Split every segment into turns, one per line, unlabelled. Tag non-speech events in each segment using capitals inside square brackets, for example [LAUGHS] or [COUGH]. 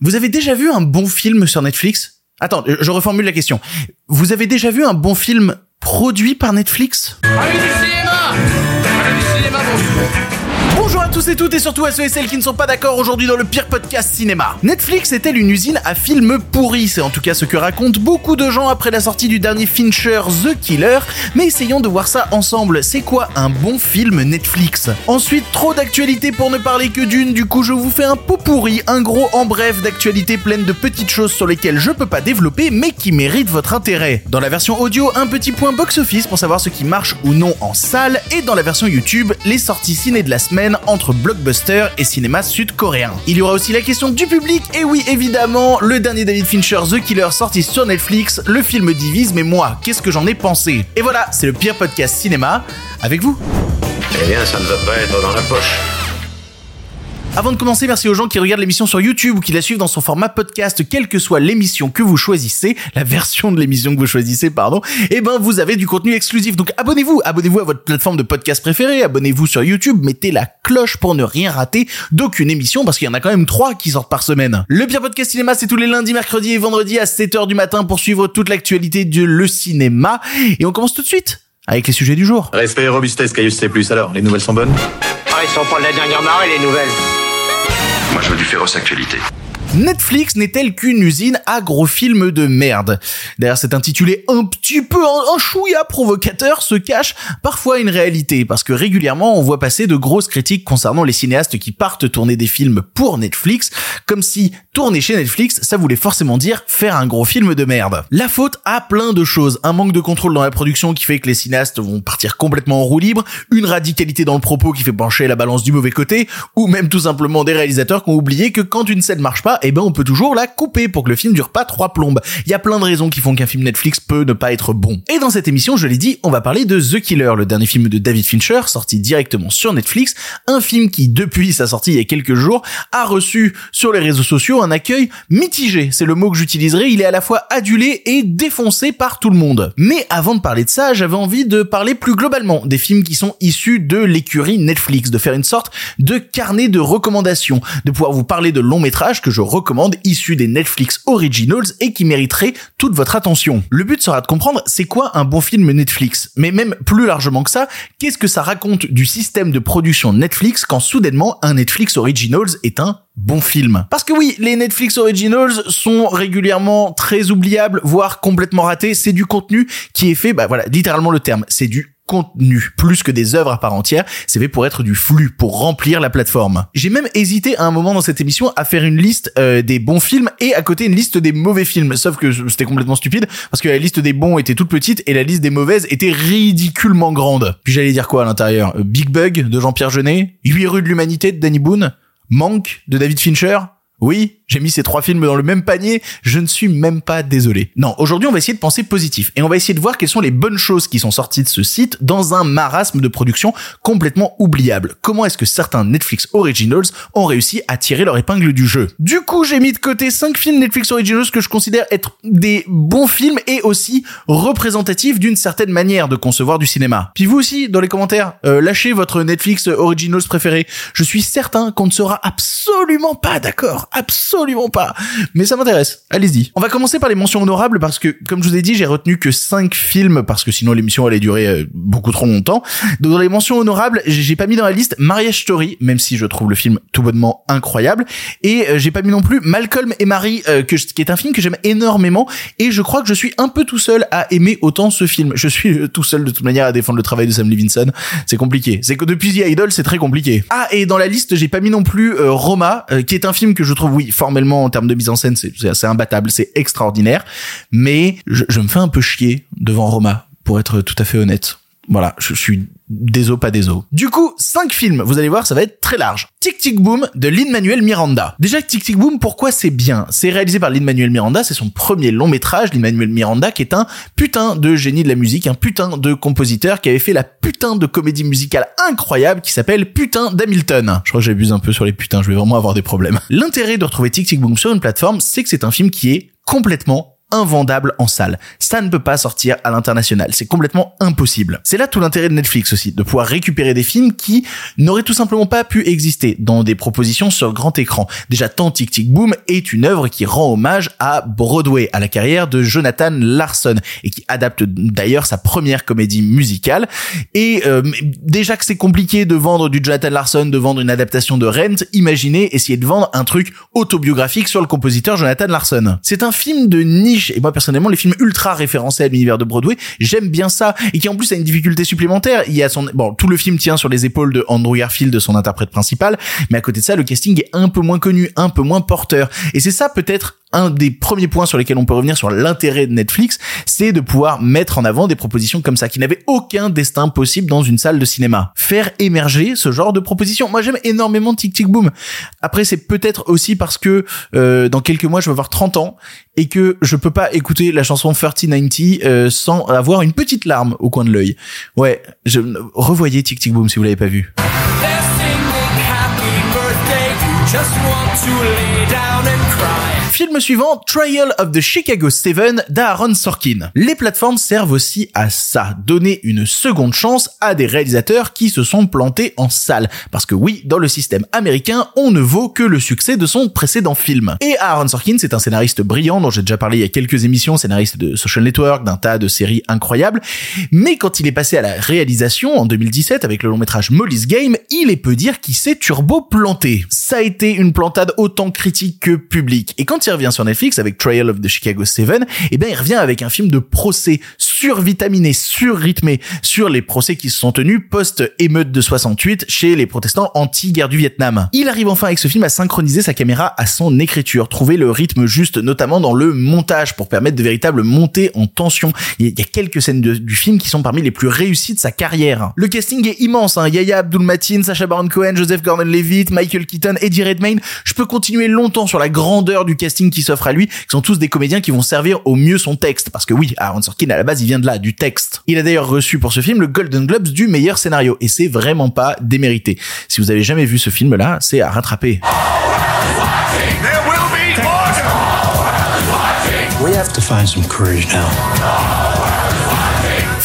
Vous avez déjà vu un bon film sur Netflix? Attends, je reformule la question. Vous avez déjà vu un bon film produit par Netflix? Tous et toutes et surtout à ceux et celles qui ne sont pas d'accord aujourd'hui dans le pire podcast cinéma. Netflix est-elle une usine à films pourris? C'est en tout cas ce que racontent beaucoup de gens après la sortie du dernier Fincher The Killer, mais essayons de voir ça ensemble. C'est quoi un bon film Netflix? Ensuite, trop d'actualités pour ne parler que d'une, du coup je vous fais un pot pourri, un gros en bref d'actualités pleines de petites choses sur lesquelles je peux pas développer mais qui méritent votre intérêt. Dans la version audio, un petit point box-office pour savoir ce qui marche ou non en salle, et dans la version YouTube, les sorties ciné de la semaine entre blockbuster et cinéma sud-coréen. Il y aura aussi la question du public, et oui évidemment, le dernier David Fincher The Killer sorti sur Netflix, le film divise, mais moi, qu'est-ce que j'en ai pensé? Et voilà, c'est le pire podcast cinéma, avec vous.
Eh bien, ça ne va pas être dans la poche.
Avant de commencer, merci aux gens qui regardent l'émission sur YouTube ou qui la suivent dans son format podcast, quelle que soit l'émission que vous choisissez, la version de l'émission que vous choisissez, pardon, et ben vous avez du contenu exclusif. Donc abonnez-vous, abonnez-vous à votre plateforme de podcast préférée, abonnez-vous sur YouTube, mettez la cloche pour ne rien rater d'aucune émission parce qu'il y en a quand même trois qui sortent par semaine. Le pire podcast cinéma, c'est tous les lundis, mercredis et vendredis à 7h du matin pour suivre toute l'actualité de le cinéma. Et on commence tout de suite avec les sujets du jour.
Respect et robustesse, Caius C+. Alors, les nouvelles sont bonnes?
Ah, ils sont pas de la dernière marée, les nouvelles.
Moi, je veux du féroce actualité.
Netflix n'est-elle qu'une usine à gros films de merde Derrière cet intitulé un petit peu un, chouïa provocateur se cache parfois une réalité, parce que régulièrement on voit passer de grosses critiques concernant les cinéastes qui partent tourner des films pour Netflix, comme si tourner chez Netflix, ça voulait forcément dire faire un gros film de merde. La faute a plein de choses, un manque de contrôle dans la production qui fait que les cinéastes vont partir complètement en roue libre, une radicalité dans le propos qui fait pencher la balance du mauvais côté, ou même tout simplement des réalisateurs qui ont oublié que quand une scène marche pas, eh ben on peut toujours la couper pour que le film dure pas trois plombes. Il y a plein de raisons qui font qu'un film Netflix peut ne pas être bon. Et dans cette émission, je l'ai dit, on va parler de The Killer, le dernier film de David Fincher, sorti directement sur Netflix, un film qui, depuis sa sortie il y a quelques jours, a reçu sur les réseaux sociaux un accueil mitigé. C'est le mot que j'utiliserai, il est à la fois adulé et défoncé par tout le monde. Mais avant de parler de ça, j'avais envie de parler plus globalement des films qui sont issus de l'écurie Netflix, de faire une sorte de carnet de recommandations, de pouvoir vous parler de longs métrages que je issus des Netflix Originals et qui mériteraient toute votre attention. Le but sera de comprendre c'est quoi un bon film Netflix, mais même plus largement que ça, qu'est-ce que ça raconte du système de production Netflix quand soudainement un Netflix Originals est un bon film? Parce que oui, les Netflix Originals sont régulièrement très oubliables, voire complètement ratés. C'est du contenu qui est fait, bah voilà, littéralement le terme, c'est du contenu plus que des œuvres à part entière, c'est fait pour être du flux, pour remplir la plateforme. J'ai même hésité à un moment dans cette émission à faire une liste euh, des bons films et à côté une liste des mauvais films, sauf que c'était complètement stupide parce que la liste des bons était toute petite et la liste des mauvaises était ridiculement grande. Puis j'allais dire quoi à l'intérieur? Euh, Big Bug de Jean-Pierre Jeunet, 8 rues de l'humanité de Danny Boone, Manque de David Fincher, oui, j'ai mis ces trois films dans le même panier, je ne suis même pas désolé. Non, aujourd'hui on va essayer de penser positif et on va essayer de voir quelles sont les bonnes choses qui sont sorties de ce site dans un marasme de production complètement oubliable. Comment est-ce que certains Netflix Originals ont réussi à tirer leur épingle du jeu? Du coup, j'ai mis de côté cinq films Netflix Originals que je considère être des bons films et aussi représentatifs d'une certaine manière de concevoir du cinéma. Puis vous aussi, dans les commentaires, euh, lâchez votre Netflix Originals préféré. Je suis certain qu'on ne sera absolument pas d'accord absolument pas. Mais ça m'intéresse. Allez-y. On va commencer par les mentions honorables parce que, comme je vous ai dit, j'ai retenu que 5 films parce que sinon l'émission allait durer euh, beaucoup trop longtemps. Donc dans les mentions honorables, j'ai pas mis dans la liste Marriage Story, même si je trouve le film tout bonnement incroyable. Et euh, j'ai pas mis non plus Malcolm et Marie, euh, que, qui est un film que j'aime énormément. Et je crois que je suis un peu tout seul à aimer autant ce film. Je suis tout seul de toute manière à défendre le travail de Sam Levinson. C'est compliqué. C'est que depuis The Idol, c'est très compliqué. Ah, et dans la liste, j'ai pas mis non plus Roma, qui est un film que je trouve, oui, formellement, en termes de mise en scène, c'est c'est imbattable, c'est extraordinaire. Mais je, je me fais un peu chier devant Roma, pour être tout à fait honnête. Voilà, je suis déso pas déso. Du coup, cinq films, vous allez voir, ça va être très large. Tic Tic Boom de Lin-Manuel Miranda. Déjà, Tic Tic Boom, pourquoi c'est bien? C'est réalisé par Lin-Manuel Miranda, c'est son premier long métrage, Lin-Manuel Miranda, qui est un putain de génie de la musique, un putain de compositeur qui avait fait la putain de comédie musicale incroyable qui s'appelle Putain d'Hamilton. Je crois que j'abuse un peu sur les putains, je vais vraiment avoir des problèmes. L'intérêt de retrouver Tic Tic Boom sur une plateforme, c'est que c'est un film qui est complètement invendable en salle. Ça ne peut pas sortir à l'international. C'est complètement impossible. C'est là tout l'intérêt de Netflix aussi, de pouvoir récupérer des films qui n'auraient tout simplement pas pu exister dans des propositions sur grand écran. Déjà, tant Tic Boom est une œuvre qui rend hommage à Broadway, à la carrière de Jonathan Larson, et qui adapte d'ailleurs sa première comédie musicale. Et euh, déjà que c'est compliqué de vendre du Jonathan Larson, de vendre une adaptation de Rent, imaginez essayer de vendre un truc autobiographique sur le compositeur Jonathan Larson. C'est un film de niche, et moi personnellement, les films ultra référencés à l'univers de Broadway, j'aime bien ça, et qui en plus a une difficulté supplémentaire. Il y a son, bon, tout le film tient sur les épaules de Andrew Garfield, son interprète principal, mais à côté de ça, le casting est un peu moins connu, un peu moins porteur. Et c'est ça peut-être un des premiers points sur lesquels on peut revenir sur l'intérêt de Netflix, c'est de pouvoir mettre en avant des propositions comme ça qui n'avaient aucun destin possible dans une salle de cinéma. Faire émerger ce genre de propositions. Moi j'aime énormément Tic Tic Boom. Après c'est peut-être aussi parce que euh, dans quelques mois je vais avoir 30 ans et que je peux pas écouter la chanson 3090 euh, sans avoir une petite larme au coin de l'œil. Ouais, revoyez Tic Tic Boom si vous l'avez pas vu. Film suivant, Trial of the Chicago 7 d'Aaron Sorkin. Les plateformes servent aussi à ça, donner une seconde chance à des réalisateurs qui se sont plantés en salle. Parce que oui, dans le système américain, on ne vaut que le succès de son précédent film. Et Aaron Sorkin, c'est un scénariste brillant dont j'ai déjà parlé il y a quelques émissions, scénariste de Social Network, d'un tas de séries incroyables. Mais quand il est passé à la réalisation en 2017 avec le long métrage Molly's Game, il est peu dire qu'il s'est turbo planté. Ça a été une plantade autant critique que publique. Et quand il revient sur Netflix avec Trial of the Chicago 7, eh ben il revient avec un film de procès survitaminé, surrythmé sur les procès qui se sont tenus post-émeute de 68 chez les protestants anti-guerre du Vietnam. Il arrive enfin avec ce film à synchroniser sa caméra à son écriture, trouver le rythme juste, notamment dans le montage pour permettre de véritables montées en tension. Il y a quelques scènes du film qui sont parmi les plus réussies de sa carrière. Le casting est immense, hein. Yaya Abdul-Mateen, Sacha Baron Cohen, Joseph Gordon-Levitt, Michael Keaton, Eddie Redmayne. Je peux continuer longtemps sur la grandeur du casting qui s'offre à lui, qui sont tous des comédiens qui vont servir au mieux son texte. Parce que oui, Aaron Sorkin, à la base, il vient de là, du texte. Il a d'ailleurs reçu pour ce film le Golden Globes du meilleur scénario. Et c'est vraiment pas démérité. Si vous avez jamais vu ce film-là, c'est à rattraper.
There will be order!
We have to find some courage now.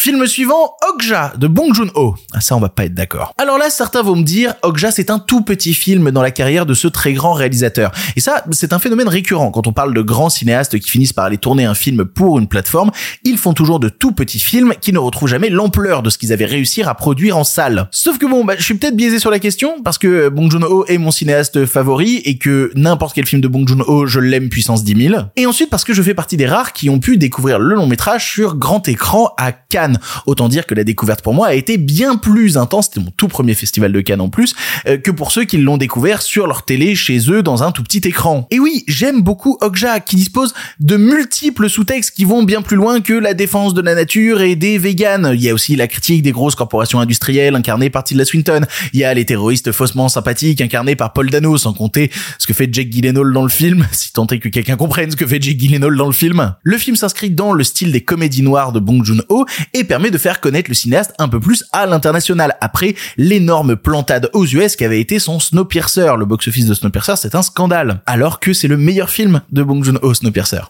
Film suivant, Okja de Bong Joon-ho. Ah, ça, on va pas être d'accord. Alors là, certains vont me dire, Okja, c'est un tout petit film dans la carrière de ce très grand réalisateur. Et ça, c'est un phénomène récurrent. Quand on parle de grands cinéastes qui finissent par aller tourner un film pour une plateforme, ils font toujours de tout petits films qui ne retrouvent jamais l'ampleur de ce qu'ils avaient réussi à produire en salle. Sauf que bon, bah, je suis peut-être biaisé sur la question parce que Bong Joon-ho est mon cinéaste favori et que n'importe quel film de Bong Joon-ho, je l'aime puissance 10 000. Et ensuite parce que je fais partie des rares qui ont pu découvrir le long métrage sur grand écran à Cannes. Autant dire que la découverte pour moi a été bien plus intense, c'était mon tout premier festival de Cannes en plus, euh, que pour ceux qui l'ont découvert sur leur télé chez eux dans un tout petit écran. Et oui, j'aime beaucoup Okja qui dispose de multiples sous-textes qui vont bien plus loin que la défense de la nature et des véganes. Il y a aussi la critique des grosses corporations industrielles incarnées par Tilda Swinton. Il y a les terroristes faussement sympathiques incarnés par Paul Dano, sans compter ce que fait Jake Gyllenhaal dans le film, [LAUGHS] si tant est que quelqu'un comprenne ce que fait Jake Gyllenhaal dans le film. Le film s'inscrit dans le style des comédies noires de Bong Joon-ho permet de faire connaître le cinéaste un peu plus à l'international après l'énorme plantade aux US qui avait été son Snowpiercer. Le box-office de Snowpiercer, c'est un scandale. Alors que c'est le meilleur film de Bong Joon-ho, Snowpiercer.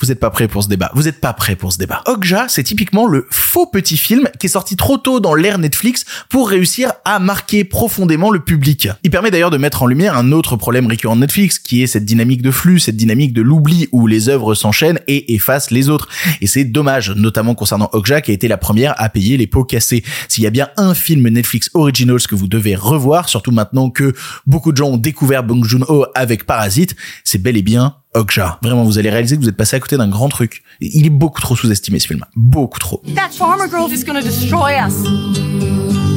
Vous êtes pas prêts pour ce débat. Vous êtes pas prêts pour ce débat. Okja, c'est typiquement le faux petit film qui est sorti trop tôt dans l'ère Netflix pour réussir à marquer profondément le public. Il permet d'ailleurs de mettre en lumière un autre problème récurrent de Netflix, qui est cette dynamique de flux, cette dynamique de l'oubli où les œuvres s'enchaînent et effacent les autres. Et c'est dommage, notamment concernant Okja qui a été la première à payer les pots cassés. S'il y a bien un film Netflix Originals que vous devez revoir, surtout maintenant que beaucoup de gens ont découvert Bong Joon-ho avec Parasite, c'est bel et bien Okja. Vraiment, vous allez réaliser que vous êtes passé à côté d'un grand truc. Il est beaucoup trop sous-estimé ce film. Beaucoup trop.
That farmer girl is gonna destroy us.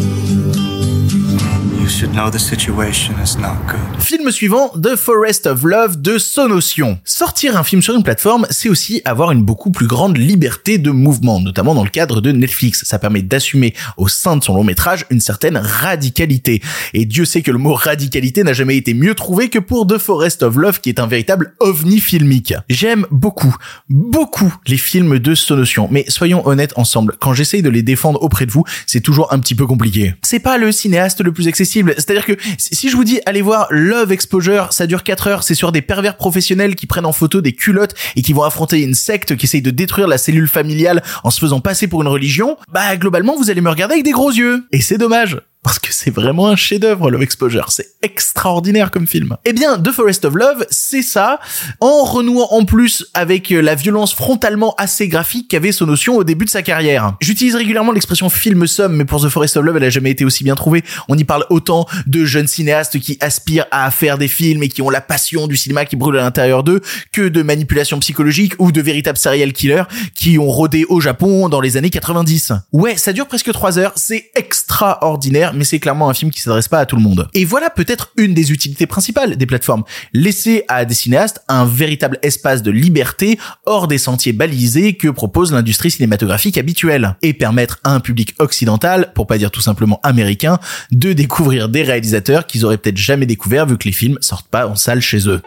You should know the situation is good.
Film suivant, The Forest of Love de Sonotion. Sortir un film sur une plateforme, c'est aussi avoir une beaucoup plus grande liberté de mouvement, notamment dans le cadre de Netflix. Ça permet d'assumer au sein de son long métrage une certaine radicalité. Et Dieu sait que le mot radicalité n'a jamais été mieux trouvé que pour The Forest of Love, qui est un véritable ovni filmique. J'aime beaucoup, beaucoup les films de Sonotion, mais soyons honnêtes ensemble, quand j'essaye de les défendre auprès de vous, c'est toujours un petit peu compliqué. C'est pas le cinéaste le plus accessible C'est-à-dire que si je vous dis allez voir Love Exposure, ça dure 4 heures, c'est sur des pervers professionnels qui prennent en photo des culottes et qui vont affronter une secte qui essaye de détruire la cellule familiale en se faisant passer pour une religion, bah globalement vous allez me regarder avec des gros yeux. Et c'est dommage parce que c'est vraiment un chef-d'œuvre Love Exposure, c'est extraordinaire comme film. Eh bien, The Forest of Love, c'est ça, en renouant en plus avec la violence frontalement assez graphique qu'avait son notion au début de sa carrière. J'utilise régulièrement l'expression film somme, mais pour The Forest of Love, elle a jamais été aussi bien trouvée. On y parle autant de jeunes cinéastes qui aspirent à faire des films et qui ont la passion du cinéma qui brûle à l'intérieur d'eux, que de manipulation psychologique ou de véritables serial killers qui ont rôdé au Japon dans les années 90. Ouais, ça dure presque 3 heures, c'est extraordinaire mais c'est clairement un film qui s'adresse pas à tout le monde. Et voilà peut-être une des utilités principales des plateformes. Laisser à des cinéastes un véritable espace de liberté hors des sentiers balisés que propose l'industrie cinématographique habituelle. Et permettre à un public occidental, pour pas dire tout simplement américain, de découvrir des réalisateurs qu'ils auraient peut-être jamais découvert vu que les films sortent pas en salle chez eux.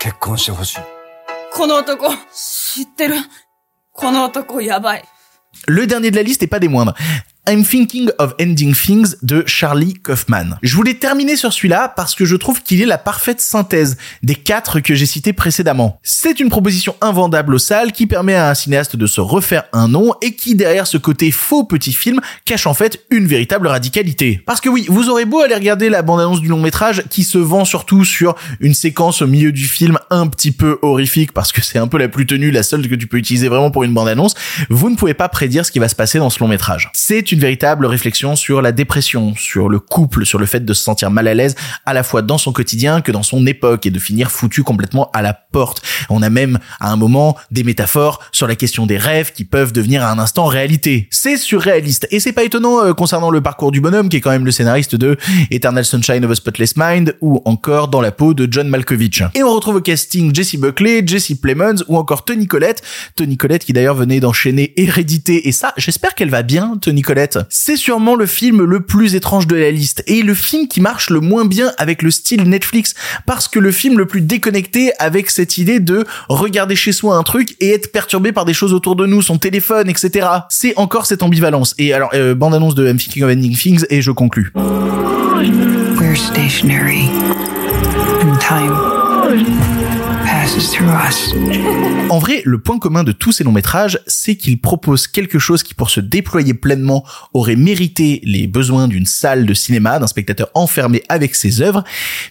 結婚してほしい。
この男、知ってるこの男やばい。
Le dernier de la liste est pas des moindres. I'm Thinking of Ending Things de Charlie Kaufman. Je voulais terminer sur celui-là parce que je trouve qu'il est la parfaite synthèse des quatre que j'ai cités précédemment. C'est une proposition invendable aux salles qui permet à un cinéaste de se refaire un nom et qui derrière ce côté faux petit film cache en fait une véritable radicalité. Parce que oui, vous aurez beau aller regarder la bande-annonce du long métrage qui se vend surtout sur une séquence au milieu du film un petit peu horrifique parce que c'est un peu la plus tenue, la seule que tu peux utiliser vraiment pour une bande-annonce, vous ne pouvez pas prédire ce qui va se passer dans ce long métrage. C'est une véritable réflexion sur la dépression, sur le couple, sur le fait de se sentir mal à l'aise à la fois dans son quotidien que dans son époque et de finir foutu complètement à la porte. On a même à un moment des métaphores sur la question des rêves qui peuvent devenir à un instant réalité. C'est surréaliste et c'est pas étonnant euh, concernant le parcours du bonhomme qui est quand même le scénariste de Eternal Sunshine of a Spotless Mind ou encore dans la peau de John Malkovich. Et on retrouve au casting Jesse Buckley, Jesse Plemons ou encore Tony Collette. Tony Collette qui d'ailleurs venait d'enchaîner Hérédité et ça, j'espère qu'elle va bien, Tony Collette. C'est sûrement le film le plus étrange de la liste et le film qui marche le moins bien avec le style Netflix parce que le film le plus déconnecté avec cette idée de regarder chez soi un truc et être perturbé par des choses autour de nous, son téléphone, etc. C'est encore cette ambivalence. Et alors, euh, bande-annonce de I'm Thinking of Ending Things et je conclus.
We're stationary, and time
En vrai, le point commun de tous ces longs métrages, c'est qu'ils proposent quelque chose qui, pour se déployer pleinement, aurait mérité les besoins d'une salle de cinéma, d'un spectateur enfermé avec ses œuvres,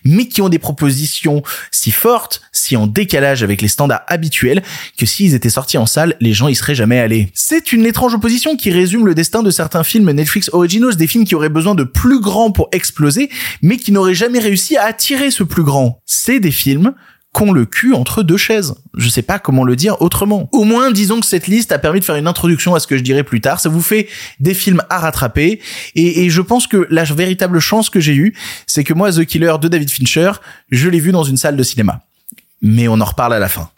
mais qui ont des propositions si fortes, si en décalage avec les standards habituels, que s'ils étaient sortis en salle, les gens y seraient jamais allés. C'est une étrange opposition qui résume le destin de certains films Netflix Originals, des films qui auraient besoin de plus grand pour exploser, mais qui n'auraient jamais réussi à attirer ce plus grand. C'est des films qu'ont le cul entre deux chaises. Je sais pas comment le dire autrement. Au moins, disons que cette liste a permis de faire une introduction à ce que je dirai plus tard. Ça vous fait des films à rattraper. Et, et je pense que la véritable chance que j'ai eue, c'est que moi, The Killer de David Fincher, je l'ai vu dans une salle de cinéma. Mais on en reparle à la fin.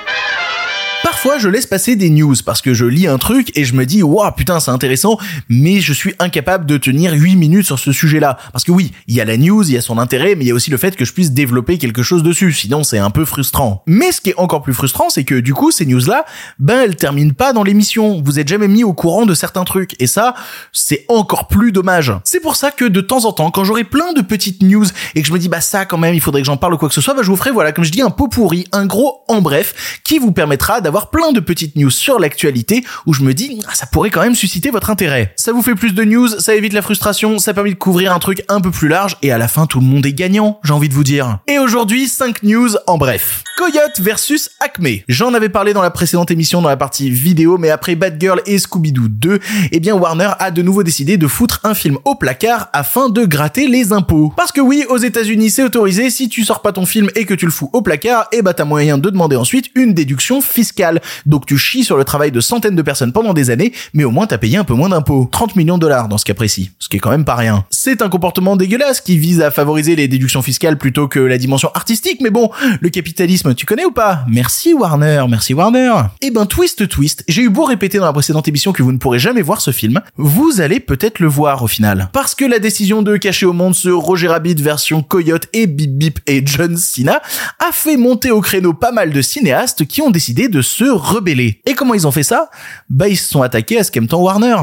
Je laisse passer des news parce que je lis un truc et je me dis, waouh, putain, c'est intéressant, mais je suis incapable de tenir 8 minutes sur ce sujet-là. Parce que oui, il y a la news, il y a son intérêt, mais il y a aussi le fait que je puisse développer quelque chose dessus. Sinon, c'est un peu frustrant. Mais ce qui est encore plus frustrant, c'est que du coup, ces news-là, ben, elles terminent pas dans l'émission. Vous êtes jamais mis au courant de certains trucs. Et ça, c'est encore plus dommage. C'est pour ça que de temps en temps, quand j'aurai plein de petites news et que je me dis, bah, ça, quand même, il faudrait que j'en parle ou quoi que ce soit, bah, je vous ferai, voilà, comme je dis, un pot pourri, un gros en bref, qui vous permettra d'avoir plein de petites news sur l'actualité où je me dis ah, ça pourrait quand même susciter votre intérêt. Ça vous fait plus de news, ça évite la frustration, ça permet de couvrir un truc un peu plus large et à la fin tout le monde est gagnant, j'ai envie de vous dire. Et aujourd'hui 5 news en bref. Coyote versus Acme. J'en avais parlé dans la précédente émission dans la partie vidéo mais après Bad Girl et Scooby-Doo 2, eh bien Warner a de nouveau décidé de foutre un film au placard afin de gratter les impôts. Parce que oui, aux États-Unis c'est autorisé, si tu sors pas ton film et que tu le fous au placard, eh bah t'as moyen de demander ensuite une déduction fiscale. Donc tu chies sur le travail de centaines de personnes pendant des années, mais au moins t'as payé un peu moins d'impôts. 30 millions de dollars dans ce cas précis, ce qui est quand même pas rien. C'est un comportement dégueulasse qui vise à favoriser les déductions fiscales plutôt que la dimension artistique, mais bon, le capitalisme, tu connais ou pas? Merci Warner, merci Warner. Eh ben twist twist, j'ai eu beau répéter dans la précédente émission que vous ne pourrez jamais voir ce film, vous allez peut-être le voir au final. Parce que la décision de cacher au monde ce Roger Rabbit version Coyote et Bip Bip et John Cena a fait monter au créneau pas mal de cinéastes qui ont décidé de se rebeller. Et comment ils ont fait ça? Bah ils se sont attaqués à ce qu'aime Warner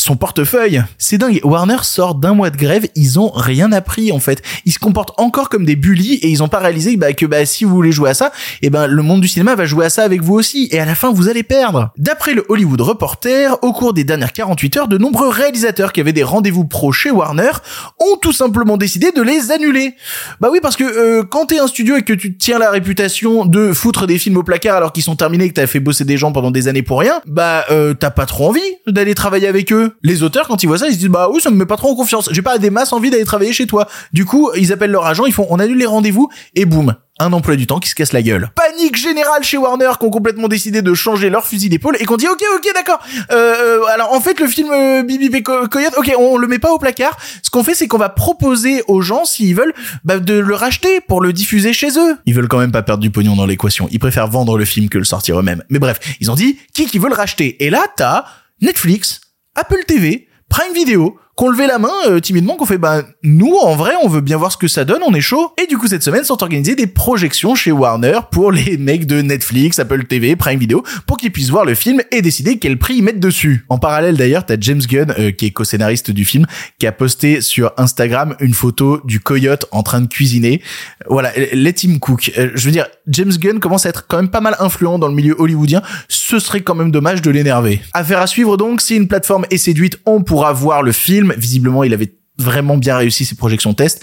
son portefeuille. C'est dingue. Warner sort d'un mois de grève, ils ont rien appris en fait. Ils se comportent encore comme des bullies et ils ont pas réalisé bah, que bah, si vous voulez jouer à ça, et ben le monde du cinéma va jouer à ça avec vous aussi. Et à la fin, vous allez perdre. D'après le Hollywood Reporter, au cours des dernières 48 heures, de nombreux réalisateurs qui avaient des rendez-vous pro chez Warner ont tout simplement décidé de les annuler. Bah oui, parce que euh, quand t'es un studio et que tu tiens la réputation de foutre des films au placard alors qu'ils sont terminés et que t'as fait bosser des gens pendant des années pour rien, bah euh, t'as pas trop envie d'aller travailler avec eux. Les auteurs, quand ils voient ça, ils se disent bah oui, ça me met pas trop en confiance. J'ai pas des masses envie d'aller travailler chez toi. Du coup, ils appellent leur agent, ils font on annule les rendez-vous et boum, un emploi du temps qui se casse la gueule. Panique générale chez Warner qui ont complètement décidé de changer leur fusil d'épaule et qu'on dit ok ok d'accord. Euh, alors en fait le film euh, Bibi et Co- Coyote, ok on le met pas au placard. Ce qu'on fait c'est qu'on va proposer aux gens s'ils veulent bah, de le racheter pour le diffuser chez eux. Ils veulent quand même pas perdre du pognon dans l'équation. Ils préfèrent vendre le film que le sortir eux-mêmes. Mais bref, ils ont dit qui qui veut le racheter? Et là t'as Netflix, Apple TV, Prime Video qu'on levait la main euh, timidement, qu'on fait bah nous en vrai on veut bien voir ce que ça donne, on est chaud. Et du coup cette semaine sont organisées des projections chez Warner pour les [LAUGHS] mecs de Netflix, Apple TV, Prime Video, pour qu'ils puissent voir le film et décider quel prix ils mettent dessus. En parallèle d'ailleurs t'as James Gunn euh, qui est co-scénariste du film, qui a posté sur Instagram une photo du coyote en train de cuisiner. Voilà, let him cook. Euh, je veux dire, James Gunn commence à être quand même pas mal influent dans le milieu hollywoodien. Ce serait quand même dommage de l'énerver. Affaire à suivre donc. Si une plateforme est séduite, on pourra voir le film. Visiblement, il avait vraiment bien réussi ses projections test.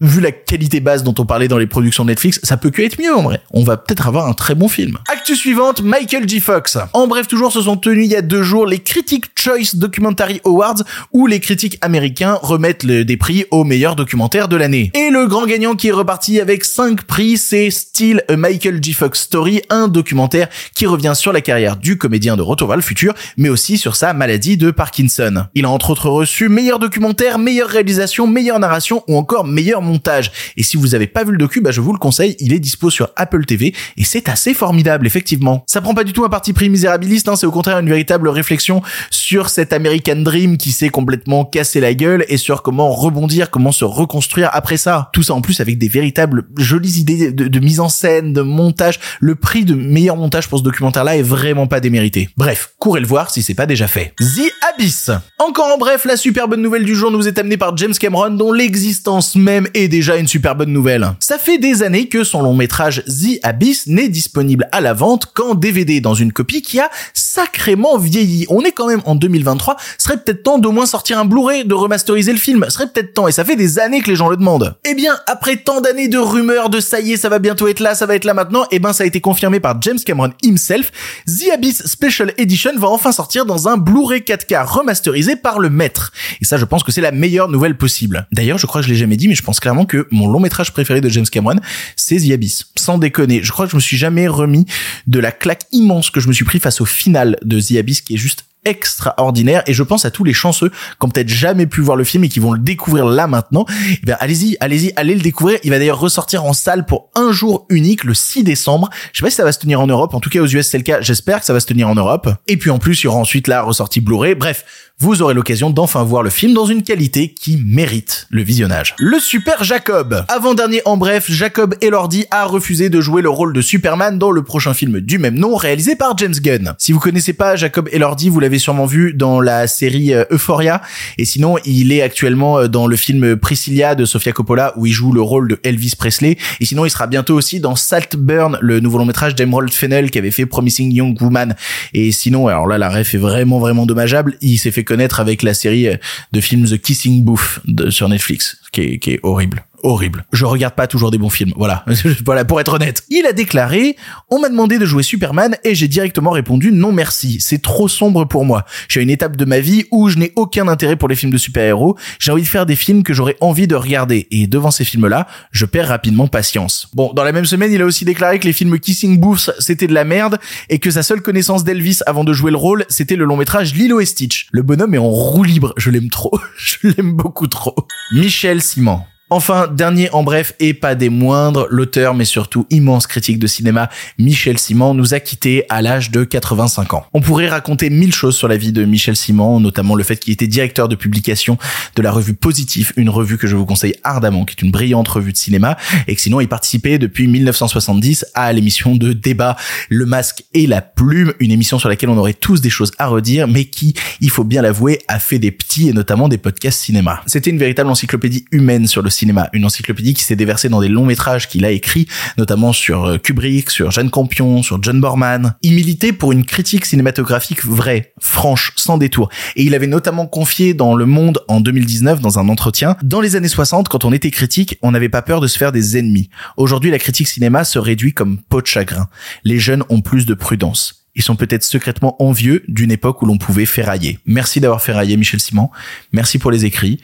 Vu la qualité basse dont on parlait dans les productions Netflix, ça peut que être mieux en vrai. On va peut-être avoir un très bon film. Actu suivante, Michael J. Fox. En bref, toujours se sont tenus il y a deux jours les Critic Choice Documentary Awards où les critiques américains remettent des prix aux meilleurs documentaires de l'année. Et le grand gagnant qui est reparti avec cinq prix, c'est Still a Michael J. Fox Story, un documentaire qui revient sur la carrière du comédien de Retour futur, mais aussi sur sa maladie de Parkinson. Il a entre autres reçu meilleur documentaire, réalisation, meilleure narration ou encore meilleur montage. Et si vous avez pas vu le docu, bah je vous le conseille, il est dispo sur Apple TV et c'est assez formidable effectivement. Ça prend pas du tout un parti pris misérabiliste, hein, c'est au contraire une véritable réflexion sur cet American Dream qui s'est complètement cassé la gueule et sur comment rebondir, comment se reconstruire après ça. Tout ça en plus avec des véritables jolies idées de, de mise en scène, de montage. Le prix de meilleur montage pour ce documentaire-là est vraiment pas démérité. Bref, courez le voir si c'est pas déjà fait. The Abyss. Encore en bref, la super bonne nouvelle du jour nous est amenée par James Cameron dont l'existence même est déjà une super bonne nouvelle. Ça fait des années que son long métrage The Abyss n'est disponible à la vente qu'en DVD dans une copie qui a sacrément vieilli. On est quand même en 2023, serait peut-être temps d'au moins sortir un Blu-ray, de remasteriser le film, serait peut-être temps et ça fait des années que les gens le demandent. Eh bien, après tant d'années de rumeurs de ça y est, ça va bientôt être là, ça va être là maintenant, eh ben ça a été confirmé par James Cameron himself. The Abyss Special Edition va enfin sortir dans un Blu-ray 4K remasterisé par le maître. Et ça, je pense que c'est la nouvelle possible. D'ailleurs, je crois que je l'ai jamais dit, mais je pense clairement que mon long métrage préféré de James Cameron, c'est The Abyss. Sans déconner. Je crois que je me suis jamais remis de la claque immense que je me suis pris face au final de The Abyss, qui est juste extraordinaire et je pense à tous les chanceux qui ont peut-être jamais pu voir le film et qui vont le découvrir là maintenant. Eh bien, allez-y, allez-y, allez le découvrir. Il va d'ailleurs ressortir en salle pour un jour unique le 6 décembre. Je sais pas si ça va se tenir en Europe. En tout cas, aux US, c'est le cas. J'espère que ça va se tenir en Europe. Et puis, en plus, il y aura ensuite la ressortie Blu-ray. Bref. Vous aurez l'occasion d'enfin voir le film dans une qualité qui mérite le visionnage. Le Super Jacob. Avant-dernier en bref, Jacob Elordi a refusé de jouer le rôle de Superman dans le prochain film du même nom réalisé par James Gunn. Si vous connaissez pas Jacob Elordi, vous l'avez sûrement vu dans la série euh, Euphoria et sinon il est actuellement euh, dans le film Priscilla de Sofia Coppola où il joue le rôle de Elvis Presley et sinon il sera bientôt aussi dans Saltburn, le nouveau long métrage d'Emerald Fennell qui avait fait Promising Young Woman et sinon alors là la ref est vraiment vraiment dommageable, connaître avec la série euh, de films The Kissing Booth sur Netflix qui est horrible horrible. Je regarde pas toujours des bons films. Voilà. [LAUGHS] voilà, pour être honnête. Il a déclaré, on m'a demandé de jouer Superman et j'ai directement répondu non merci. C'est trop sombre pour moi. J'ai une étape de ma vie où je n'ai aucun intérêt pour les films de super-héros. J'ai envie de faire des films que j'aurais envie de regarder. Et devant ces films-là, je perds rapidement patience. Bon, dans la même semaine, il a aussi déclaré que les films Kissing Booth, c'était de la merde et que sa seule connaissance d'Elvis avant de jouer le rôle, c'était le long métrage Lilo et Stitch. Le bonhomme est en roue libre. Je l'aime trop. [LAUGHS] je l'aime beaucoup trop. Michel Simon. Enfin, dernier en bref et pas des moindres, l'auteur mais surtout immense critique de cinéma Michel Simon nous a quittés à l'âge de 85 ans. On pourrait raconter mille choses sur la vie de Michel Simon, notamment le fait qu'il était directeur de publication de la revue Positif, une revue que je vous conseille ardemment, qui est une brillante revue de cinéma, et que sinon il participait depuis 1970 à l'émission de débat Le Masque et la Plume, une émission sur laquelle on aurait tous des choses à redire, mais qui, il faut bien l'avouer, a fait des petits et notamment des podcasts cinéma. C'était une véritable encyclopédie humaine sur le cinéma, une encyclopédie qui s'est déversée dans des longs métrages qu'il a écrits, notamment sur euh, Kubrick, sur Jeanne Campion, sur John Borman. Il militait pour une critique cinématographique vraie, franche, sans détour. Et il avait notamment confié dans Le Monde en 2019, dans un entretien, dans les années 60, quand on était critique, on n'avait pas peur de se faire des ennemis. Aujourd'hui, la critique cinéma se réduit comme peau de chagrin. Les jeunes ont plus de prudence. Ils sont peut-être secrètement envieux d'une époque où l'on pouvait ferrailler. Merci d'avoir ferraillé Michel Simon. Merci pour les écrits.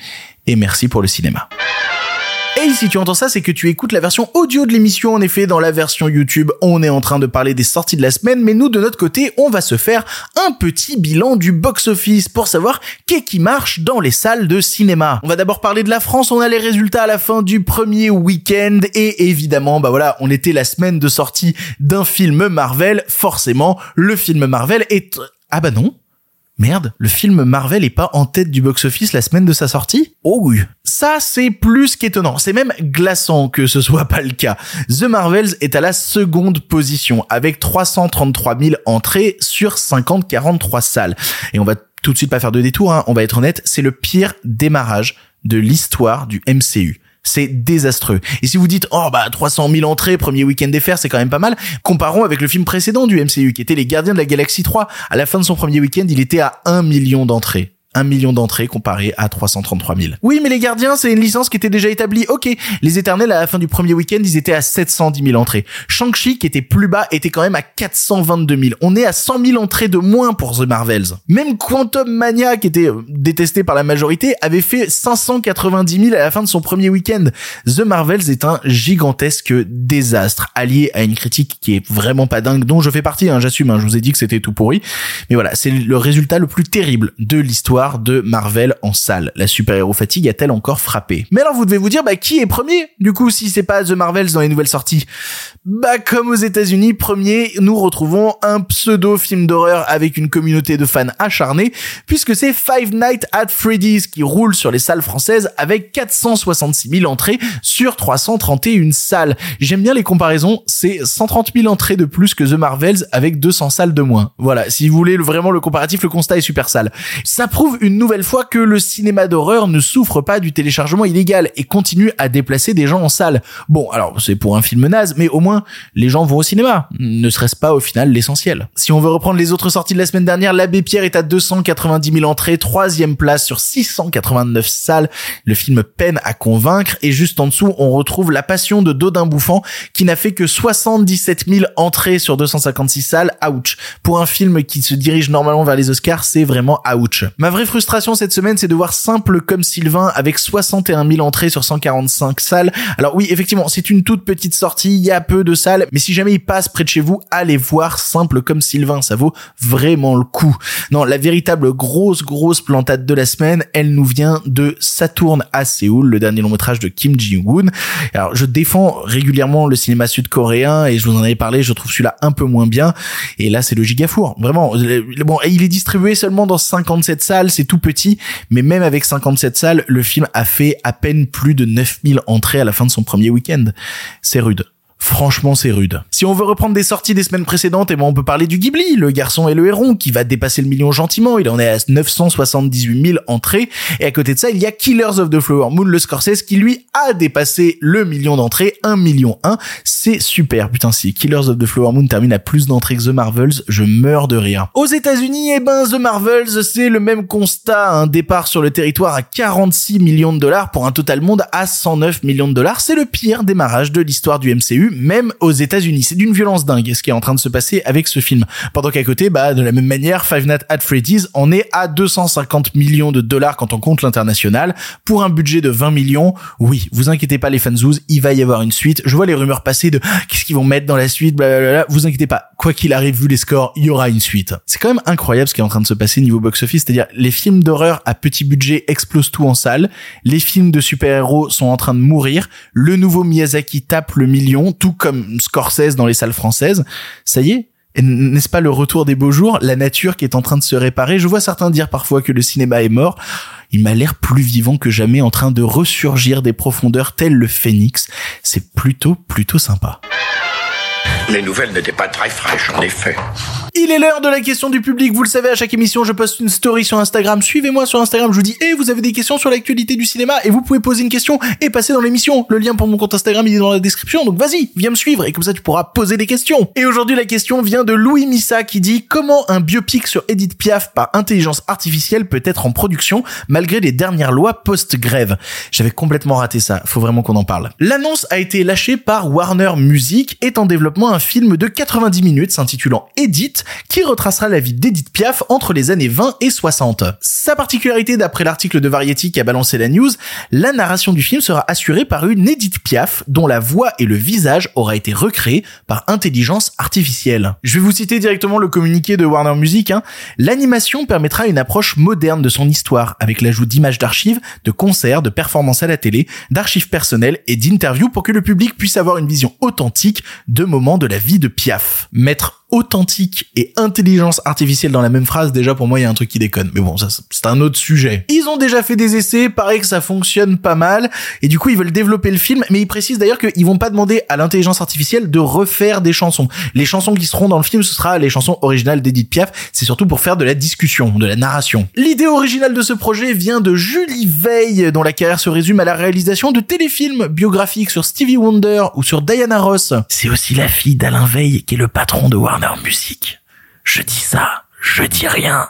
Et merci pour le cinéma. Et si tu entends ça, c'est que tu écoutes la version audio de l'émission. En effet, dans la version YouTube, on est en train de parler des sorties de la semaine, mais nous, de notre côté, on va se faire un petit bilan du box-office pour savoir qu'est-ce qui marche dans les salles de cinéma. On va d'abord parler de la France. On a les résultats à la fin du premier week-end et évidemment, bah voilà, on était la semaine de sortie d'un film Marvel. Forcément, le film Marvel est... Ah bah non, Merde, le film Marvel est pas en tête du box-office la semaine de sa sortie? Oh oui. Ça, c'est plus qu'étonnant. C'est même glaçant que ce soit pas le cas. The Marvels est à la seconde position avec 333 000 entrées sur 50-43 salles. Et on va tout de suite pas faire de détour, hein. on va être honnête, c'est le pire démarrage de l'histoire du MCU. C'est désastreux. Et si vous dites, oh bah 300 000 entrées, premier week-end des fers, c'est quand même pas mal, comparons avec le film précédent du MCU, qui était Les Gardiens de la Galaxie 3. À la fin de son premier week-end, il était à 1 million d'entrées. 1 million d'entrées comparé à 333 000. Oui, mais les gardiens, c'est une licence qui était déjà établie. Ok, les éternels, à la fin du premier week-end, ils étaient à 710 000 entrées. Shang-Chi, qui était plus bas, était quand même à 422 000. On est à 100 000 entrées de moins pour The Marvels. Même Quantum Mania, qui était euh, détesté par la majorité, avait fait 590 000 à la fin de son premier week-end. The Marvels est un gigantesque désastre, allié à une critique qui est vraiment pas dingue, dont je fais partie, hein, j'assume, hein, je vous ai dit que c'était tout pourri. Mais voilà, c'est le résultat le plus terrible de l'histoire de Marvel en salle. La super-héros fatigue a-t-elle encore frappé? Mais alors vous devez vous dire, bah qui est premier? Du coup, si c'est pas The Marvels dans les nouvelles sorties Bah comme aux États-Unis, premier, nous retrouvons un pseudo-film d'horreur avec une communauté de fans acharnés, puisque c'est Five Nights at Freddy's qui roule sur les salles françaises avec 466 000 entrées sur 331 salles. J'aime bien les comparaisons, c'est 130 000 entrées de plus que The Marvels avec 200 salles de moins. Voilà, si vous voulez vraiment le comparatif, le constat est super sale. Ça prouve une nouvelle fois que le cinéma d'horreur ne souffre pas du téléchargement illégal et continue à déplacer des gens en salle. Bon, alors c'est pour un film naze, mais au moins les gens vont au cinéma. Ne serait-ce pas au final l'essentiel Si on veut reprendre les autres sorties de la semaine dernière, l'abbé Pierre est à 290 000 entrées, troisième place sur 689 salles. Le film peine à convaincre et juste en dessous, on retrouve La Passion de Dodin Bouffant qui n'a fait que 77 000 entrées sur 256 salles. Ouch. Pour un film qui se dirige normalement vers les Oscars, c'est vraiment ouch. Ma vraie frustration cette semaine, c'est de voir Simple comme Sylvain avec 61 000 entrées sur 145 salles. Alors oui, effectivement, c'est une toute petite sortie, il y a peu de salles, mais si jamais il passe près de chez vous, allez voir Simple comme Sylvain, ça vaut vraiment le coup. Non, la véritable grosse grosse plantade de la semaine, elle nous vient de Saturne à Séoul, le dernier long métrage de Kim Ji-woon. Alors je défends régulièrement le cinéma sud-coréen et je vous en avais parlé, je trouve celui-là un peu moins bien. Et là, c'est le gigafour. Vraiment. Bon, il est distribué seulement dans 57 salles, c'est tout petit, mais même avec 57 salles, le film a fait à peine plus de 9000 entrées à la fin de son premier week-end. C'est rude. Franchement, c'est rude. Si on veut reprendre des sorties des semaines précédentes, eh ben on peut parler du Ghibli, le garçon et le héron, qui va dépasser le million gentiment. Il en est à 978 000 entrées. Et à côté de ça, il y a Killers of the Flower Moon, le Scorsese, qui lui a dépassé le million d'entrées, 1 million 1. C'est super. Putain, si Killers of the Flower Moon termine à plus d'entrées que The Marvels, je meurs de rire. Aux États-Unis, eh ben, The Marvels, c'est le même constat. Un départ sur le territoire à 46 millions de dollars pour un total monde à 109 millions de dollars. C'est le pire démarrage de l'histoire du MCU même aux États-Unis. C'est d'une violence dingue ce qui est en train de se passer avec ce film. Pendant qu'à côté, bah, de la même manière, Five Nights at Freddy's en est à 250 millions de dollars quand on compte l'international pour un budget de 20 millions. Oui, vous inquiétez pas les fanzouz, il va y avoir une suite. Je vois les rumeurs passer de ah, qu'est-ce qu'ils vont mettre dans la suite, blablabla. Vous inquiétez pas. Quoi qu'il arrive, vu les scores, il y aura une suite. C'est quand même incroyable ce qui est en train de se passer niveau box-office, c'est-à-dire les films d'horreur à petit budget explosent tout en salle, les films de super-héros sont en train de mourir, le nouveau Miyazaki tape le million, tout comme Scorsese dans les salles françaises. Ça y est, N'est-ce pas le retour des beaux jours, la nature qui est en train de se réparer? Je vois certains dire parfois que le cinéma est mort. Il m'a l'air plus vivant que jamais en train de ressurgir des profondeurs tel le phénix. C'est plutôt, plutôt sympa.
Les nouvelles n'étaient pas très fraîches, en effet.
Il est l'heure de la question du public. Vous le savez, à chaque émission, je poste une story sur Instagram. Suivez-moi sur Instagram. Je vous dis, eh, vous avez des questions sur l'actualité du cinéma et vous pouvez poser une question et passer dans l'émission. Le lien pour mon compte Instagram, il est dans la description. Donc vas-y, viens me suivre et comme ça, tu pourras poser des questions. Et aujourd'hui, la question vient de Louis Missa qui dit comment un biopic sur Edith Piaf par intelligence artificielle peut être en production malgré les dernières lois post-grève? J'avais complètement raté ça. Faut vraiment qu'on en parle. L'annonce a été lâchée par Warner Music est en développement un film de 90 minutes s'intitulant Edith qui retracera la vie d'Edith Piaf entre les années 20 et 60. Sa particularité d'après l'article de Variety qui a balancé la news, la narration du film sera assurée par une Edith Piaf dont la voix et le visage aura été recréés par intelligence artificielle. Je vais vous citer directement le communiqué de Warner Music. Hein. L'animation permettra une approche moderne de son histoire avec l'ajout d'images d'archives, de concerts, de performances à la télé, d'archives personnelles et d'interviews pour que le public puisse avoir une vision authentique de moments de la vie de Piaf. Authentique et intelligence artificielle dans la même phrase, déjà pour moi il y a un truc qui déconne. Mais bon, ça c'est un autre sujet. Ils ont déjà fait des essais, pareil que ça fonctionne pas mal, et du coup ils veulent développer le film, mais ils précisent d'ailleurs qu'ils vont pas demander à l'intelligence artificielle de refaire des chansons. Les chansons qui seront dans le film, ce sera les chansons originales d'Edith Piaf, c'est surtout pour faire de la discussion, de la narration. L'idée originale de ce projet vient de Julie Veil, dont la carrière se résume à la réalisation de téléfilms biographiques sur Stevie Wonder ou sur Diana Ross. C'est aussi la fille d'Alain Veil qui est le patron de Warner Music. Je dis ça, je dis rien.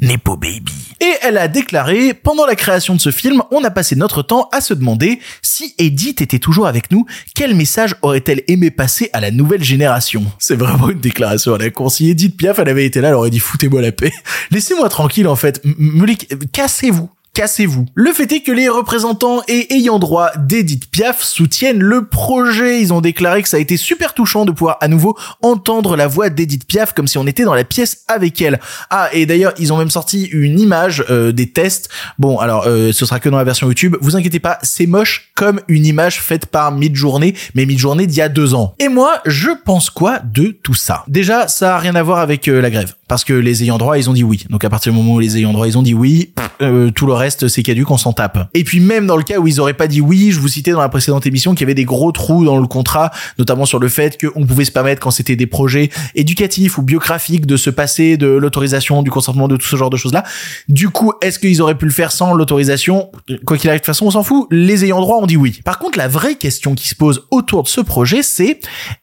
Nepo Baby. Et elle a déclaré, pendant la création de ce film, on a passé notre temps à se demander si Edith était toujours avec nous, quel message aurait-elle aimé passer à la nouvelle génération? C'est vraiment une déclaration à la con. Si Edith Piaf, elle avait été là, elle aurait dit foutez-moi la paix. [LAUGHS] Laissez-moi tranquille, en fait. Les- Cassez-vous. Cassez-vous. Le fait est que les représentants et ayants droit d'Edith Piaf soutiennent le projet. Ils ont déclaré que ça a été super touchant de pouvoir à nouveau entendre la voix d'Edith Piaf comme si on était dans la pièce avec elle. Ah, et d'ailleurs, ils ont même sorti une image euh, des tests. Bon, alors, euh, ce sera que dans la version YouTube. Vous inquiétez pas, c'est moche comme une image faite par Midjourney, mais Midjourney d'il y a deux ans. Et moi, je pense quoi de tout ça? Déjà, ça a rien à voir avec euh, la grève. Parce que les ayants droit, ils ont dit oui. Donc à partir du moment où les ayants droit, ils ont dit oui, pff, euh, tout le reste, c'est caduque, on s'en tape. Et puis même dans le cas où ils auraient pas dit oui, je vous citais dans la précédente émission qu'il y avait des gros trous dans le contrat, notamment sur le fait qu'on pouvait se permettre quand c'était des projets éducatifs ou biographiques de se passer de l'autorisation, du consentement, de tout ce genre de choses-là. Du coup, est-ce qu'ils auraient pu le faire sans l'autorisation? Quoi qu'il arrive, de toute façon, on s'en fout. Les ayants droit ont dit oui. Par contre, la vraie question qui se pose autour de ce projet, c'est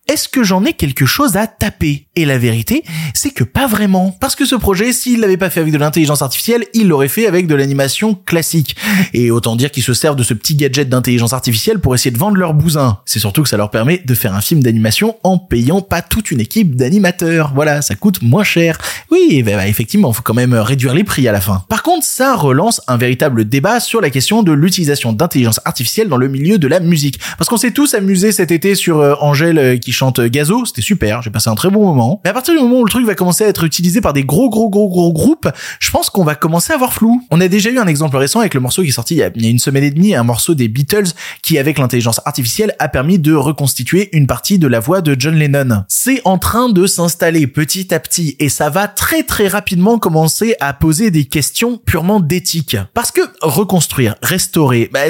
est-ce que j'en ai quelque chose à taper? Et la vérité, c'est que pas vraiment. Parce que ce projet, s'il l'avait pas fait avec de l'intelligence artificielle, il l'aurait fait avec de l'animation classique. Et autant dire qu'ils se servent de ce petit gadget d'intelligence artificielle pour essayer de vendre leur bousin. C'est surtout que ça leur permet de faire un film d'animation en payant pas toute une équipe d'animateurs. Voilà, ça coûte moins cher. Oui, bah, bah, effectivement, faut quand même réduire les prix à la fin. Par contre, ça relance un véritable débat sur la question de l'utilisation d'intelligence artificielle dans le milieu de la musique. Parce qu'on s'est tous amusés cet été sur euh, Angèle euh, qui chante Gazo, c'était super, j'ai passé un très bon moment. Mais à partir du moment où le truc va commencer à être utilisé par des gros gros gros gros groupes, je pense qu'on va commencer à avoir flou. On a déjà eu un exemple récent avec le morceau qui est sorti il y a, une semaine et demie, un morceau des Beatles qui avec l'intelligence artificielle a permis de reconstituer une partie de la voix de John Lennon. C'est en train de s'installer petit à petit et ça va très très rapidement commencer à poser des questions purement d'éthique. Parce que reconstruire, restaurer, bah,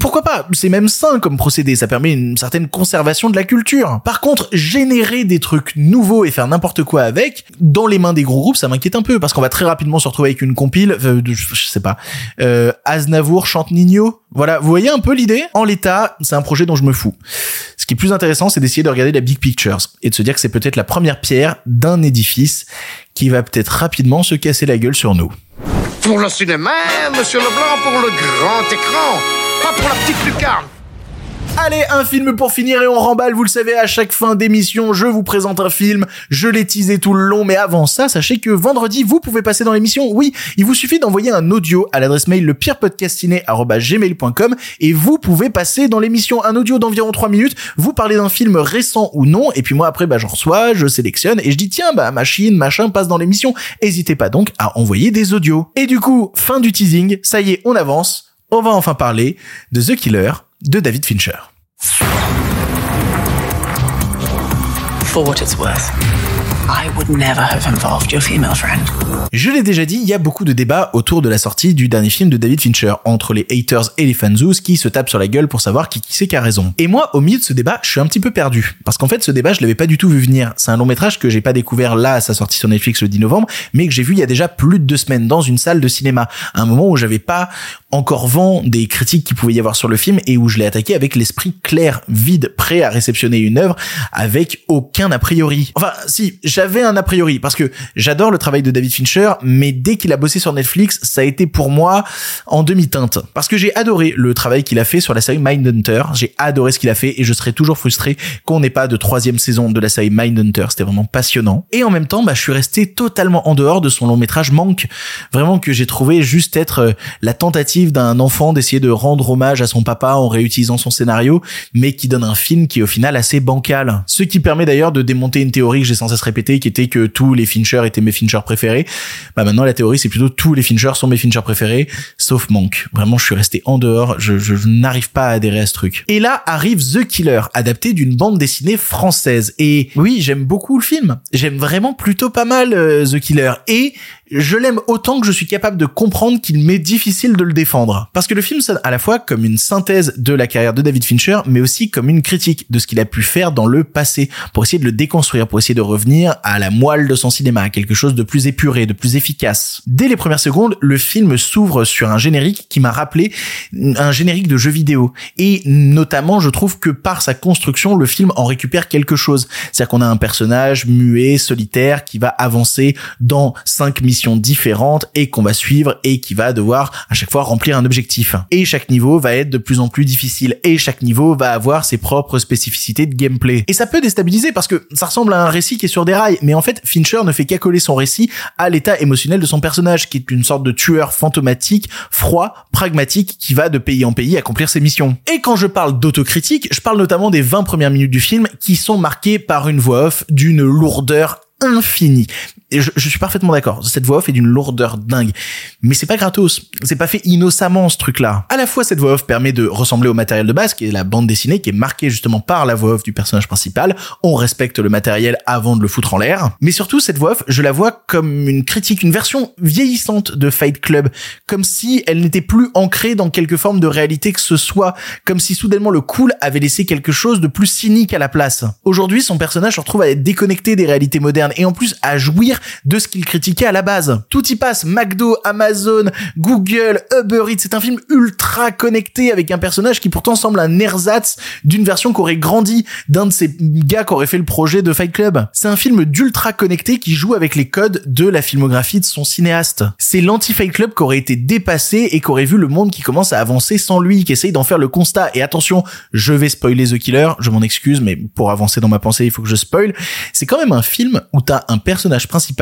pourquoi pas? C'est même sain comme procédé, ça permet une certaine conservation de la culture. Par contre, générer des trucs nouveaux et faire n'importe quoi avec, dans les mains des gros groupes, ça m'inquiète un peu, parce qu'on va très rapidement se retrouver avec une compile, euh, je sais pas, euh, Aznavour chante Nino. Voilà, vous voyez un peu l'idée En l'état, c'est un projet dont je me fous. Ce qui est plus intéressant, c'est d'essayer de regarder la big picture et de se dire que c'est peut-être la première pierre d'un édifice qui va peut-être rapidement se casser la gueule sur nous.
Pour le cinéma, monsieur Leblanc, pour le grand écran, pas pour la petite lucarne.
Allez, un film pour finir et on remballe, vous le savez, à chaque fin d'émission, je vous présente un film, je l'ai teasé tout le long, mais avant ça, sachez que vendredi, vous pouvez passer dans l'émission. Oui, il vous suffit d'envoyer un audio à l'adresse mail lepirepodcastiné@gmail.com et vous pouvez passer dans l'émission un audio d'environ 3 minutes, vous parlez d'un film récent ou non, et puis moi après, bah, j'en reçois, je sélectionne et je dis tiens, bah, machine, machin, passe dans l'émission. N'hésitez pas donc à envoyer des audios. Et du coup, fin du teasing, ça y est, on avance, on va enfin parler de The Killer de David Fincher.
For what it's worth,
Je l'ai déjà dit, il y a beaucoup de débats autour de la sortie du dernier film de David Fincher, entre les haters et les fanzous qui se tapent sur la gueule pour savoir qui, qui c'est qui a raison. Et moi, au milieu de ce débat, je suis un petit peu perdu. Parce qu'en fait, ce débat, je l'avais pas du tout vu venir. C'est un long métrage que j'ai pas découvert là à sa sortie sur Netflix le 10 novembre, mais que j'ai vu il y a déjà plus de deux semaines dans une salle de cinéma. À un moment où j'avais pas encore vent des critiques qu'il pouvait y avoir sur le film et où je l'ai attaqué avec l'esprit clair, vide, prêt à réceptionner une œuvre avec aucun a priori. Enfin, si, j'avais un a priori parce que j'adore le travail de David Fincher, mais dès qu'il a bossé sur Netflix, ça a été pour moi en demi-teinte. Parce que j'ai adoré le travail qu'il a fait sur la série Mindhunter, j'ai adoré ce qu'il a fait et je serais toujours frustré qu'on n'ait pas de troisième saison de la série Mindhunter, c'était vraiment passionnant. Et en même temps, bah, je suis resté totalement en dehors de son long métrage Manque, vraiment que j'ai trouvé juste être euh, la tentative d'un enfant d'essayer de rendre hommage à son papa en réutilisant son scénario, mais qui donne un film qui est au final assez bancal. Ce qui permet d'ailleurs de démonter une théorie que j'ai sans cesse répéter, qui était que tous les Fincher étaient mes Fincher préférés. Bah maintenant la théorie c'est plutôt tous les Fincher sont mes Fincher préférés, sauf Monk. Vraiment je suis resté en dehors, je, je, je n'arrive pas à adhérer à ce truc. Et là arrive The Killer, adapté d'une bande dessinée française. Et oui, j'aime beaucoup le film. J'aime vraiment plutôt pas mal euh, The Killer. Et je l'aime autant que je suis capable de comprendre qu'il m'est difficile de le défendre. Parce que le film sonne à la fois comme une synthèse de la carrière de David Fincher, mais aussi comme une critique de ce qu'il a pu faire dans le passé, pour essayer de le déconstruire, pour essayer de revenir à la moelle de son cinéma, à quelque chose de plus épuré, de plus efficace. Dès les premières secondes, le film s'ouvre sur un générique qui m'a rappelé un générique de jeu vidéo. Et notamment, je trouve que par sa construction, le film en récupère quelque chose. C'est-à-dire qu'on a un personnage muet, solitaire, qui va avancer dans cinq missions différentes et qu'on va suivre et qui va devoir à chaque fois remplir un objectif. Et chaque niveau va être de plus en plus difficile et chaque niveau va avoir ses propres spécificités de gameplay. Et ça peut déstabiliser parce que ça ressemble à un récit qui est sur des rails, mais en fait Fincher ne fait qu'accoler son récit à l'état émotionnel de son personnage qui est une sorte de tueur fantomatique, froid, pragmatique qui va de pays en pays accomplir ses missions. Et quand je parle d'autocritique, je parle notamment des 20 premières minutes du film qui sont marquées par une voix off d'une lourdeur infinie. Et je, je suis parfaitement d'accord. Cette voix off est d'une lourdeur dingue. Mais c'est pas gratos. C'est pas fait innocemment, ce truc-là. À la fois, cette voix off permet de ressembler au matériel de base, qui est la bande dessinée, qui est marquée justement par la voix off du personnage principal. On respecte le matériel avant de le foutre en l'air. Mais surtout, cette voix off, je la vois comme une critique, une version vieillissante de Fight Club. Comme si elle n'était plus ancrée dans quelque forme de réalité que ce soit. Comme si soudainement le cool avait laissé quelque chose de plus cynique à la place. Aujourd'hui, son personnage se retrouve à être déconnecté des réalités modernes et en plus à jouir de ce qu'il critiquait à la base. Tout y passe, McDo, Amazon, Google, Uber Eats, c'est un film ultra connecté avec un personnage qui pourtant semble un ersatz d'une version qui aurait grandi d'un de ces gars qui aurait fait le projet de Fight Club. C'est un film d'ultra connecté qui joue avec les codes de la filmographie de son cinéaste. C'est l'anti-Fight Club qui aurait été dépassé et qui aurait vu le monde qui commence à avancer sans lui, qui essaye d'en faire le constat. Et attention, je vais spoiler The Killer, je m'en excuse, mais pour avancer dans ma pensée, il faut que je spoil. C'est quand même un film où t'as un personnage principal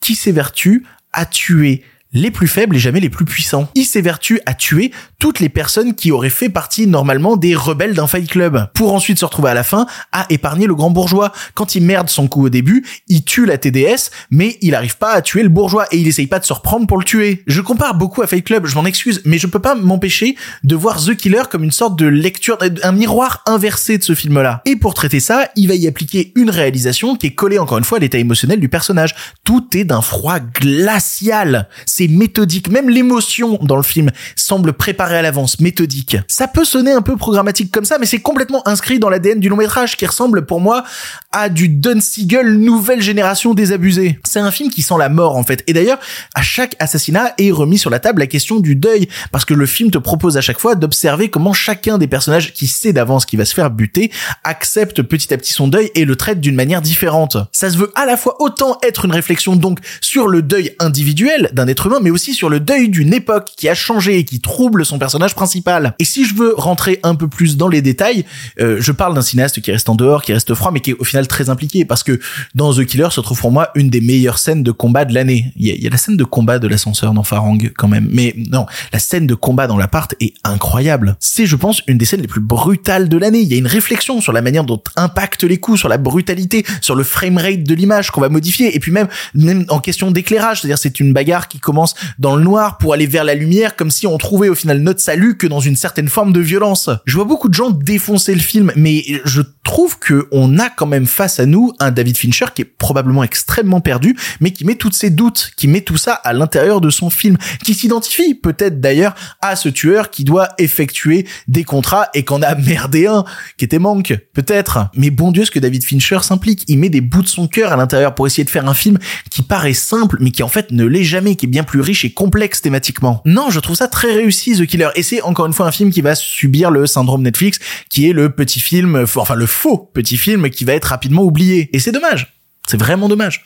qui s'évertue à tuer les plus faibles et jamais les plus puissants. Il s'évertue à tuer toutes les personnes qui auraient fait partie normalement des rebelles d'un fight club, pour ensuite se retrouver à la fin à épargner le grand bourgeois. Quand il merde son coup au début, il tue la TDS, mais il arrive pas à tuer le bourgeois et il essaye pas de se reprendre pour le tuer. Je compare beaucoup à Fight Club, je m'en excuse, mais je peux pas m'empêcher de voir The Killer comme une sorte de lecture, un miroir inversé de ce film-là. Et pour traiter ça, il va y appliquer une réalisation qui est collée encore une fois à l'état émotionnel du personnage. Tout est d'un froid glacial. C'est méthodique. Même l'émotion dans le film semble préparée à l'avance, méthodique. Ça peut sonner un peu programmatique comme ça, mais c'est complètement inscrit dans l'ADN du long métrage qui ressemble pour moi à du Don Siegel nouvelle génération désabusée. C'est un film qui sent la mort en fait. Et d'ailleurs, à chaque assassinat est remis sur la table la question du deuil, parce que le film te propose à chaque fois d'observer comment chacun des personnages qui sait d'avance qu'il va se faire buter accepte petit à petit son deuil et le traite d'une manière différente. Ça se veut à la fois autant être une réflexion donc sur le deuil individuel d'un être humain mais aussi sur le deuil d'une époque qui a changé et qui trouble son personnage principal. Et si je veux rentrer un peu plus dans les détails, euh, je parle d'un cinéaste qui reste en dehors, qui reste froid, mais qui est au final très impliqué, parce que dans The Killer se trouve pour moi une des meilleures scènes de combat de l'année. Il y, a, il y a la scène de combat de l'ascenseur dans Farang quand même, mais non, la scène de combat dans l'appart est incroyable. C'est, je pense, une des scènes les plus brutales de l'année. Il y a une réflexion sur la manière dont impactent les coups, sur la brutalité, sur le framerate de l'image qu'on va modifier, et puis même, même en question d'éclairage, c'est-à-dire c'est une bagarre qui commence dans le noir pour aller vers la lumière, comme si on trouvait au final notre salut que dans une certaine forme de violence. Je vois beaucoup de gens défoncer le film, mais je trouve que on a quand même face à nous un David Fincher qui est probablement extrêmement perdu, mais qui met toutes ses doutes, qui met tout ça à l'intérieur de son film, qui s'identifie peut-être d'ailleurs à ce tueur qui doit effectuer des contrats et qu'on a [LAUGHS] merdé un, qui était manque, peut-être. Mais bon Dieu, ce que David Fincher s'implique, il met des bouts de son cœur à l'intérieur pour essayer de faire un film qui paraît simple, mais qui en fait ne l'est jamais, qui est bien plus riche et complexe thématiquement. Non, je trouve ça très réussi, The Killer. Et c'est encore une fois un film qui va subir le syndrome Netflix, qui est le petit film, enfin le faux petit film qui va être rapidement oublié. Et c'est dommage. C'est vraiment dommage.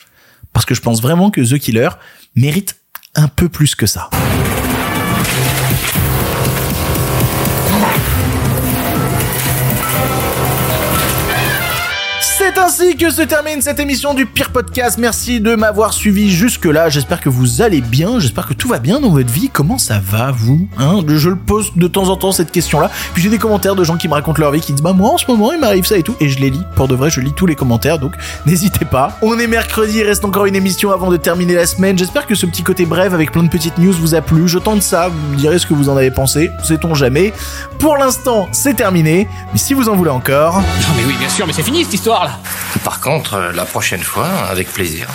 Parce que je pense vraiment que The Killer mérite un peu plus que ça. C'est ainsi que se termine cette émission du Pire Podcast. Merci de m'avoir suivi jusque-là. J'espère que vous allez bien. J'espère que tout va bien dans votre vie. Comment ça va, vous hein? Je le pose de temps en temps cette question-là. Puis j'ai des commentaires de gens qui me racontent leur vie, qui disent bah moi en ce moment il m'arrive ça et tout. Et je les lis. Pour de vrai, je lis tous les commentaires. Donc n'hésitez pas. On est mercredi. Il reste encore une émission avant de terminer la semaine. J'espère que ce petit côté bref avec plein de petites news vous a plu. Je tente ça. Vous me direz ce que vous en avez pensé. Sait-on jamais. Pour l'instant, c'est terminé. Mais si vous en voulez encore.
Non mais oui, bien sûr, mais c'est fini cette histoire là
par contre, euh, la prochaine fois, avec plaisir.